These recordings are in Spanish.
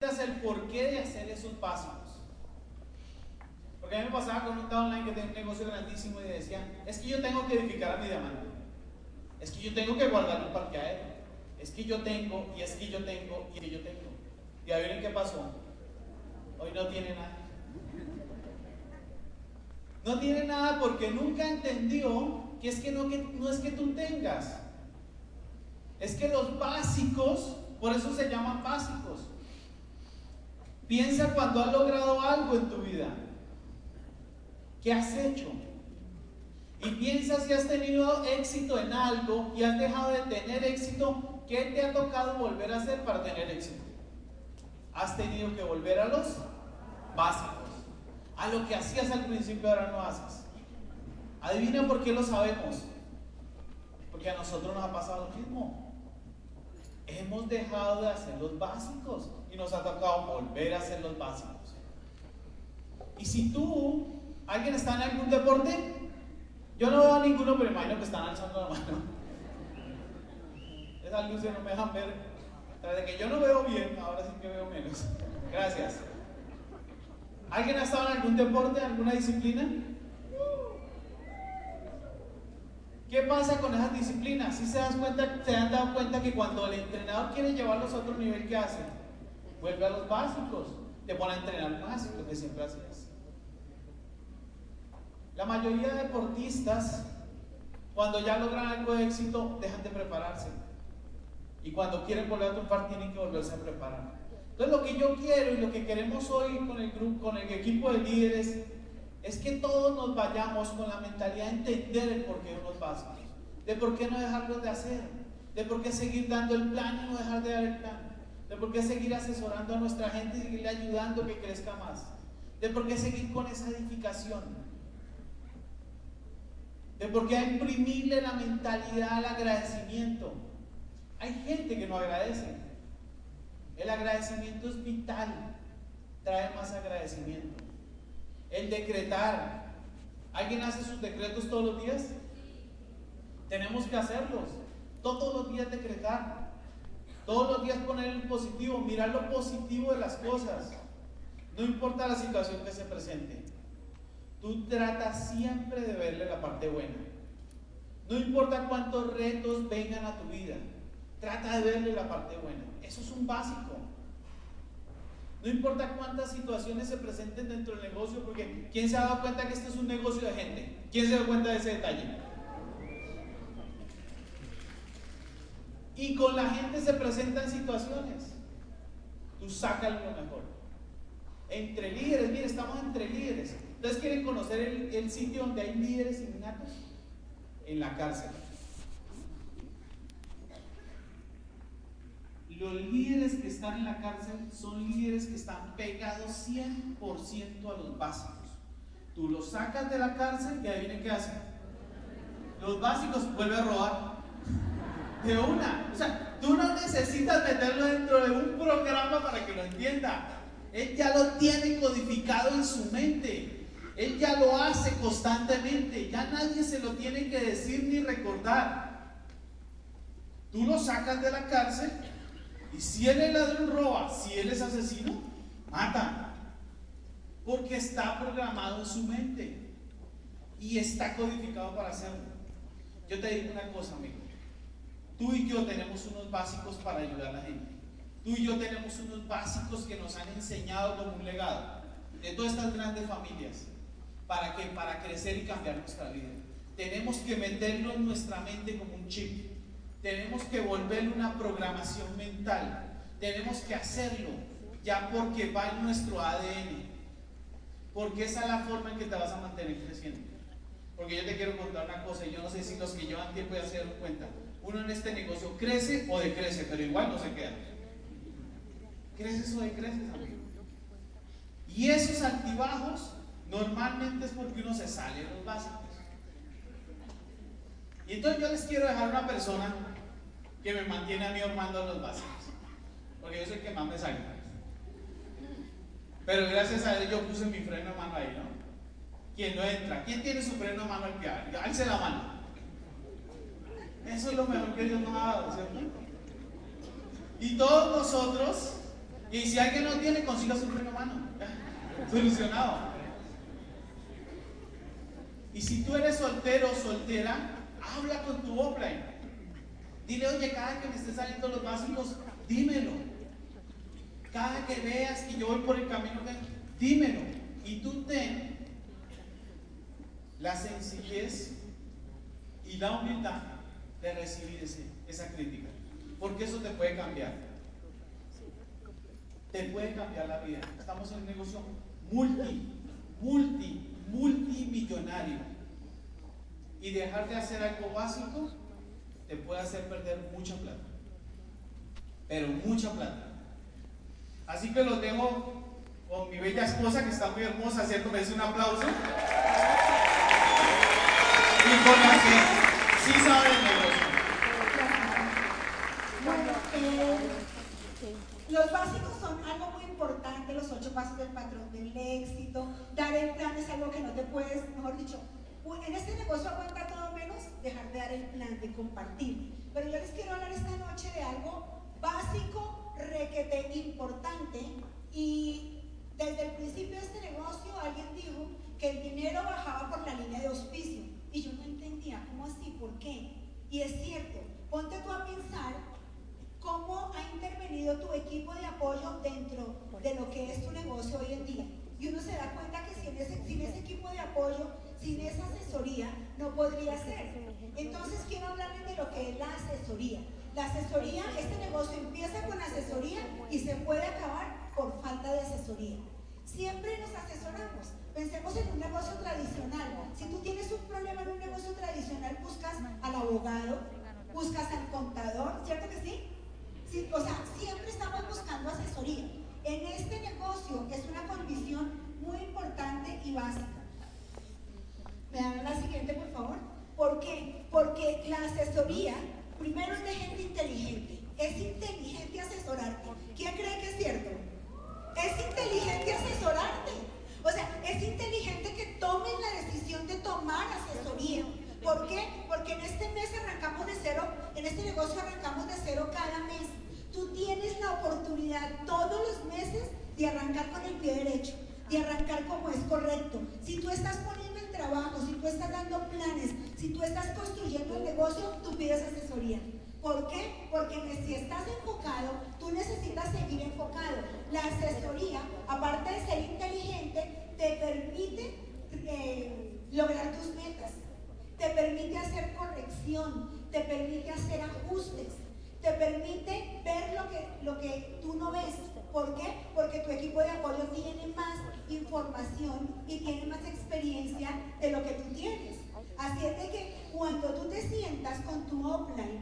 el porqué de hacer esos básicos. Porque a mí me pasaba con un online que tenía un negocio grandísimo y decía, es que yo tengo que edificar a mi diamante. Es que yo tengo que guardar un parqueadero. Es que yo tengo, y es que yo tengo, y que yo tengo. Y a ver qué pasó. Hoy no tiene nada. No tiene nada porque nunca entendió que es que no, que no es que tú tengas. Es que los básicos, por eso se llaman básicos. Piensa cuando has logrado algo en tu vida. ¿Qué has hecho? Y piensa si has tenido éxito en algo y has dejado de tener éxito, ¿qué te ha tocado volver a hacer para tener éxito? Has tenido que volver a los básicos, a lo que hacías al principio ahora no haces. Adivina por qué lo sabemos. Porque a nosotros nos ha pasado lo mismo. Hemos dejado de hacer los básicos y nos ha tocado volver a hacer los básicos. Y si tú, alguien está en algún deporte, yo no veo a ninguno, pero imagino que están alzando la mano. Esas luces no me dejan ver. Que yo no veo bien, ahora sí que veo menos. Gracias. ¿Alguien ha estado en algún deporte, alguna disciplina? ¿Qué pasa con esas disciplinas? Si se, das cuenta, se han dado cuenta que cuando el entrenador quiere llevarlos a otro nivel, ¿qué hace? Vuelve a los básicos. Te pone a entrenar más, lo que siempre hacías. La mayoría de deportistas, cuando ya logran algo de éxito, dejan de prepararse. Y cuando quieren volver a triunfar, tienen que volverse a preparar. Entonces, lo que yo quiero y lo que queremos hoy con el grupo, con el equipo de líderes, es que todos nos vayamos con la mentalidad de entender el porqué de unos básicos, de por qué no dejarlos de hacer, de por qué seguir dando el plan y no dejar de dar el plan, de por qué seguir asesorando a nuestra gente y seguirle ayudando que crezca más, de por qué seguir con esa edificación, de por qué imprimirle la mentalidad al agradecimiento. Hay gente que no agradece. El agradecimiento es vital, trae más agradecimiento. El decretar. ¿Alguien hace sus decretos todos los días? Tenemos que hacerlos. Todos los días decretar. Todos los días poner el positivo, mirar lo positivo de las cosas. No importa la situación que se presente. Tú tratas siempre de verle la parte buena. No importa cuántos retos vengan a tu vida. Trata de verle la parte buena. Eso es un básico. No importa cuántas situaciones se presenten dentro del negocio, porque ¿quién se ha dado cuenta que este es un negocio de gente? ¿Quién se da cuenta de ese detalle? Y con la gente se presentan situaciones. Tú sácalo lo mejor. Entre líderes, mire, estamos entre líderes. Entonces, ¿quieren conocer el, el sitio donde hay líderes innatos? En la cárcel. Los líderes que están en la cárcel son líderes que están pegados 100% a los básicos. Tú los sacas de la cárcel y adivinen qué hacen. Los básicos vuelve a robar. De una. O sea, tú no necesitas meterlo dentro de un programa para que lo entienda. Él ya lo tiene codificado en su mente. Él ya lo hace constantemente. Ya nadie se lo tiene que decir ni recordar. Tú lo sacas de la cárcel y si él es ladrón, roba. Si él es asesino, mata. Porque está programado en su mente. Y está codificado para hacerlo. Yo te digo una cosa, amigo. Tú y yo tenemos unos básicos para ayudar a la gente. Tú y yo tenemos unos básicos que nos han enseñado como un legado de todas estas grandes familias. ¿Para qué? Para crecer y cambiar nuestra vida. Tenemos que meterlo en nuestra mente como un chip. Tenemos que volverle una programación mental. Tenemos que hacerlo ya porque va en nuestro ADN. Porque esa es la forma en que te vas a mantener creciendo. Porque yo te quiero contar una cosa y yo no sé si los que llevan tiempo ya se dieron cuenta. Uno en este negocio crece o decrece, pero igual no se queda. Creces o decreces, amigo. Y esos altibajos normalmente es porque uno se sale de los básicos. Y entonces yo les quiero dejar una persona que me mantiene a mí armando los básicos. Porque yo soy el que más me sale. Pero gracias a él yo puse mi freno de mano ahí, ¿no? ¿Quién no entra? ¿Quién tiene su freno de mano al que Alce la mano. Eso es lo mejor que Dios nos ha dado, ¿cierto? Y todos nosotros Y si alguien no tiene, consiga su freno mano. Solucionado. Y si tú eres soltero o soltera, habla con tu offline. Dile, oye, cada que me esté saliendo los básicos, dímelo. Cada que veas que yo voy por el camino, dímelo. Y tú ten la sencillez y la humildad de recibir esa crítica. Porque eso te puede cambiar. Te puede cambiar la vida. Estamos en un negocio multi, multi, multimillonario. Y dejar de hacer algo básico te puede hacer perder mucha plata. Pero mucha plata. Así que los dejo con mi bella esposa que está muy hermosa, ¿cierto? Un aplauso. Y con la que sí sabe el negocio. Los básicos son algo muy importante, los ocho pasos del patrón del éxito. Dar el plan es algo que no te puedes, mejor dicho, en este negocio aguanta todo menos dejar de dar el plan, de compartir. Pero yo les quiero hablar esta noche de algo básico, requete importante. Y desde el principio de este negocio alguien dijo que el dinero bajaba por la línea de auspicio. Y yo no entendía, ¿cómo así? ¿Por qué? Y es cierto, ponte tú a pensar cómo ha intervenido tu equipo de apoyo dentro de lo que es tu negocio hoy en día. Y uno se da cuenta que sin ese, sin ese equipo de apoyo, sin esa asesoría, no podría ser. Entonces quiero hablarles de lo que es la asesoría. La asesoría, este negocio empieza con asesoría y se puede acabar por falta de asesoría. Siempre nos asesoramos. Pensemos en un negocio tradicional. Si tú tienes un problema en un negocio tradicional, buscas al abogado, buscas al contador, ¿cierto que sí? o sea, siempre estamos buscando asesoría. En este negocio es una condición muy importante y básica. ¿Me dan la siguiente, por favor? ¿Por qué? Porque la asesoría, primero es de gente inteligente. Es inteligente asesorarte. ¿Quién cree que es cierto? Es inteligente asesorarte. O sea, es inteligente que tomen la decisión de tomar asesoría. ¿Por qué? Porque en este mes arrancamos de cero, en este negocio arrancamos de cero cada mes. Tú tienes la oportunidad todos los meses de arrancar con el pie derecho, de arrancar como es correcto. Si tú estás poniendo trabajo, si tú estás dando planes, si tú estás construyendo el negocio, tú pides asesoría. ¿Por qué? Porque si estás enfocado, tú necesitas seguir enfocado. La asesoría, aparte de ser inteligente, te permite eh, lograr tus metas, te permite hacer corrección, te permite hacer ajustes te permite ver lo que, lo que tú no ves. ¿Por qué? Porque tu equipo de apoyo tiene más información y tiene más experiencia de lo que tú tienes. Así es de que cuando tú te sientas con tu offline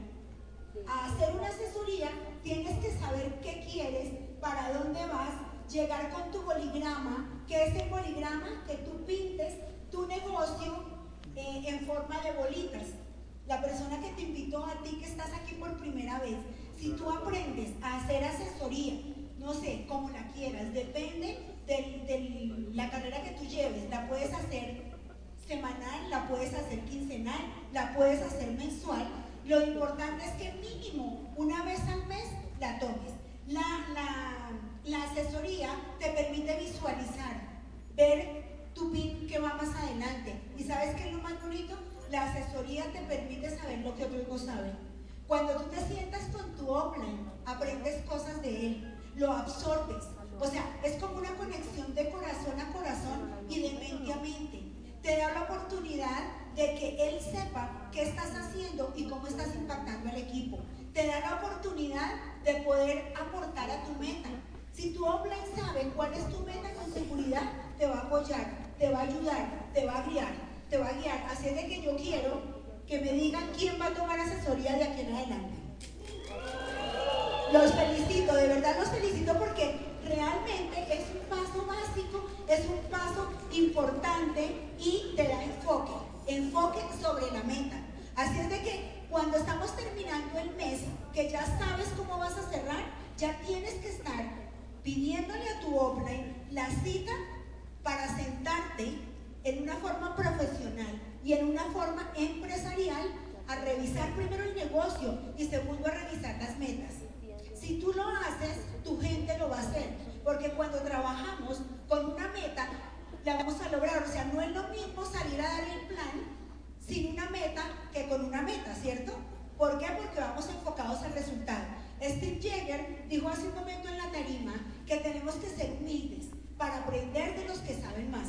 a hacer una asesoría, tienes que saber qué quieres, para dónde vas, llegar con tu boligrama, que es el boligrama que tú pintes tu negocio eh, en forma de bolitas la persona que te invitó a ti que estás aquí por primera vez, si tú aprendes a hacer asesoría, no sé, como la quieras, depende de, la carrera que tú lleves, la puedes hacer semanal, la puedes hacer quincenal, la puedes hacer mensual. Lo importante es que mínimo una vez al mes la tomes. La, la, la asesoría te permite visualizar, ver tu PIN que va más adelante. ¿Y sabes qué es lo más bonito? La asesoría te permite saber lo que otros no saben. Cuando tú te sientas con tu offline, aprendes cosas de él, lo absorbes. O sea, es como una conexión de corazón a corazón y de mente a mente. Te da la oportunidad de que él sepa qué estás haciendo y cómo estás impactando al equipo. Te da la oportunidad de poder aportar a tu meta. Si tu offline sabe cuál es tu meta con seguridad, te va a apoyar, te va a ayudar, te va a guiar te va a guiar. Así de que yo quiero que me digan quién va a tomar asesoría de aquí en adelante. Los felicito, de verdad los felicito porque realmente es un paso básico, es un paso importante y te da enfoque, enfoque sobre la meta. Así es de que cuando estamos terminando el mes, que ya sabes cómo vas a cerrar, ya tienes que estar pidiéndole a tu offline la cita para sentarte en una forma profesional y en una forma empresarial a revisar primero el negocio y segundo a revisar las metas. Si tú lo haces, tu gente lo va a hacer. Porque cuando trabajamos con una meta, la vamos a lograr. O sea, no es lo mismo salir a dar el plan sin una meta que con una meta, ¿cierto? ¿Por qué? Porque vamos enfocados al resultado. Steve Jagger dijo hace un momento en la tarima que tenemos que ser humildes para aprender de los que saben más.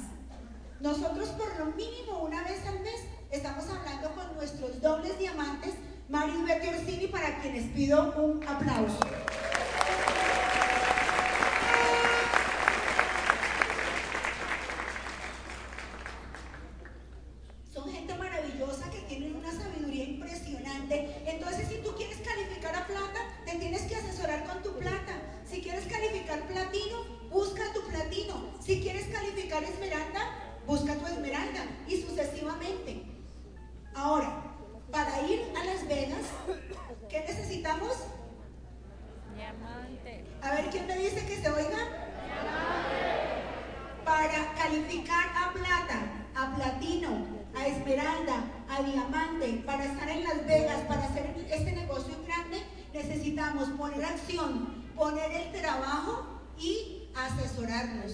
Nosotros por lo mínimo una vez al mes estamos hablando con nuestros dobles diamantes, Mario y Betty Orsini, para quienes pido un aplauso. esmeralda, busca tu esmeralda y sucesivamente. Ahora, para ir a Las Vegas, ¿qué necesitamos? Diamante. A ver, ¿quién me dice que se oiga? Diamante. Para calificar a plata, a platino, a esmeralda, a diamante, para estar en Las Vegas, para hacer este negocio grande, necesitamos poner acción, poner el trabajo y asesorarnos.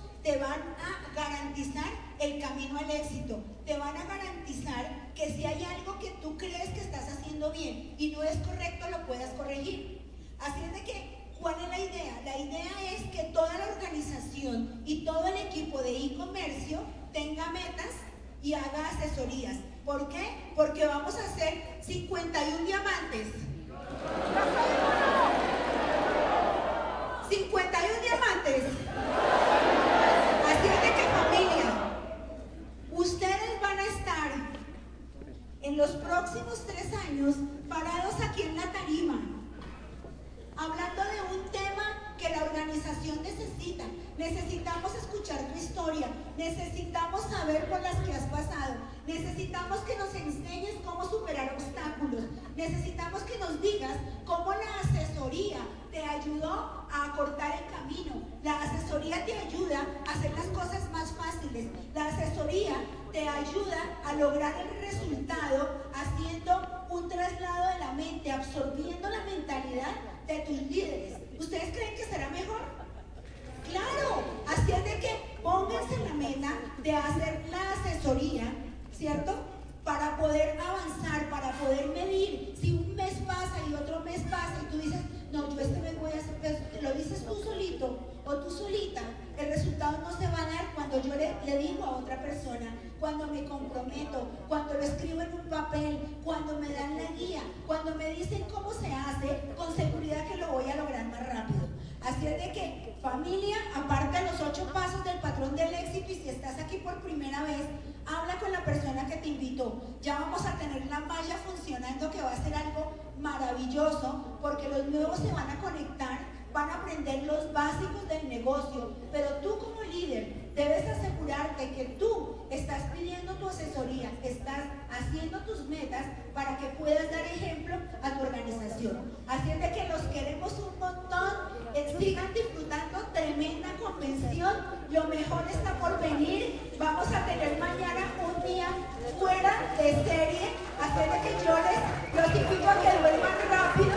te van a garantizar el camino al éxito. Te van a garantizar que si hay algo que tú crees que estás haciendo bien y no es correcto, lo puedas corregir. Así es de que, ¿cuál es la idea? La idea es que toda la organización y todo el equipo de e-comercio tenga metas y haga asesorías. ¿Por qué? Porque vamos a hacer 51 diamantes. 51 diamantes. Así es de que familia, ustedes van a estar en los próximos tres años parados aquí en la tarima, hablando de un tema que la organización necesita. Necesitamos escuchar tu historia, necesitamos saber por las que has pasado, necesitamos que nos enseñes cómo superar obstáculos, necesitamos que nos digas cómo la asesoría te ayudó a cortar el camino. La asesoría te ayuda a hacer las cosas más fáciles. La asesoría te ayuda a lograr el resultado haciendo un traslado de la mente, absorbiendo la mentalidad de tus líderes. ¿Ustedes creen que será mejor? Claro, así es de que pónganse la meta de hacer la asesoría, ¿cierto? Para poder avanzar, para poder. Me comprometo, cuando lo escribo en un papel, cuando me dan la guía, cuando me dicen cómo se hace, con seguridad que lo voy a lograr más rápido. Así es de que familia, aparte de los ocho pasos del patrón del éxito y si estás aquí por primera vez, habla con la persona que te invitó. Ya vamos a tener la malla funcionando que va a ser algo maravilloso porque los nuevos se van a conectar, van a aprender los básicos del negocio, pero tú como líder debes asegurarte que tú estás pidiendo tu asesoría, estás haciendo tus metas para que puedas dar ejemplo a tu organización. De que los queremos un montón, eh, sigan disfrutando tremenda convención, lo mejor está por venir, vamos a tener mañana un día fuera de serie, de que yo les los invito a que duerman rápido